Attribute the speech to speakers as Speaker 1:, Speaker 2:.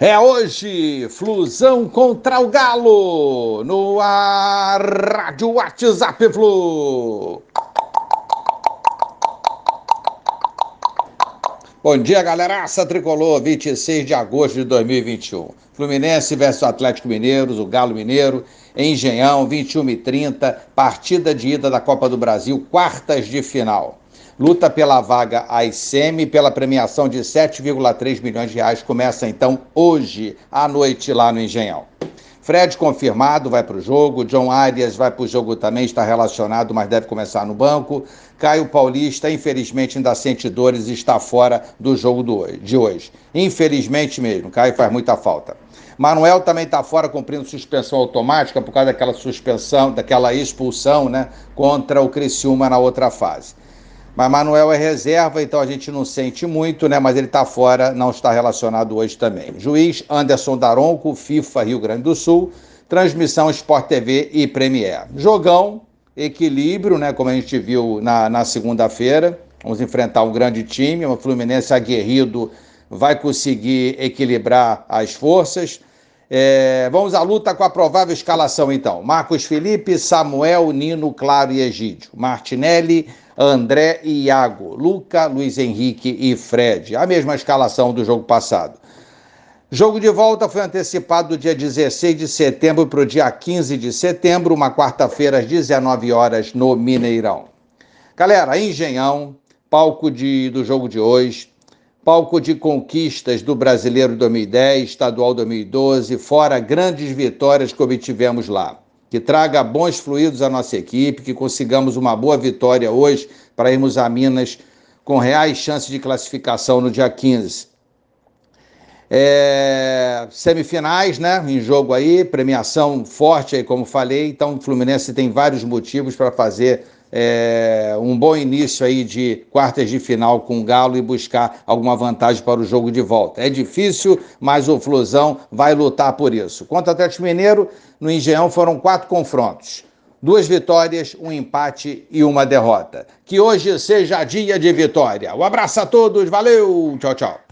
Speaker 1: É hoje, Flusão contra o Galo, no ar, Rádio WhatsApp Flu. Bom dia, galeraça tricolor, 26 de agosto de 2021. Fluminense versus Atlético Mineiro, o Galo Mineiro, Engenhão, 21 e 30, partida de ida da Copa do Brasil, quartas de final luta pela vaga AICM pela premiação de 7,3 milhões de reais. Começa então hoje à noite lá no Engenhão. Fred confirmado, vai para o jogo. John Arias vai para o jogo também, está relacionado, mas deve começar no banco. Caio Paulista, infelizmente, ainda sente dores e está fora do jogo de hoje. Infelizmente mesmo, Caio faz muita falta. Manuel também está fora cumprindo suspensão automática por causa daquela suspensão, daquela expulsão né, contra o Criciúma na outra fase. Mas Manuel é reserva, então a gente não sente muito, né? Mas ele está fora, não está relacionado hoje também. Juiz Anderson Daronco, FIFA Rio Grande do Sul, transmissão Sport TV e Premier. Jogão, equilíbrio, né? Como a gente viu na, na segunda-feira. Vamos enfrentar um grande time, o Fluminense aguerrido vai conseguir equilibrar as forças. É, vamos à luta com a provável escalação, então. Marcos Felipe, Samuel, Nino, Claro e Egídio. Martinelli, André e Iago, Luca, Luiz Henrique e Fred. A mesma escalação do jogo passado. Jogo de volta foi antecipado do dia 16 de setembro para o dia 15 de setembro, uma quarta-feira às 19 horas no Mineirão. Galera, Engenhão, palco de, do jogo de hoje, palco de conquistas do Brasileiro 2010, Estadual 2012, fora grandes vitórias que obtivemos lá que traga bons fluidos à nossa equipe, que consigamos uma boa vitória hoje para irmos a Minas com reais chances de classificação no dia 15. É, semifinais, né? Em jogo aí, premiação forte aí, como falei. Então, o Fluminense tem vários motivos para fazer é, um bom início aí de quartas de final com o Galo e buscar alguma vantagem para o jogo de volta. É difícil, mas o Flusão vai lutar por isso. Quanto ao Atlético Mineiro, no Engenhão foram quatro confrontos. Duas vitórias, um empate e uma derrota. Que hoje seja dia de vitória. Um abraço a todos, valeu, tchau, tchau.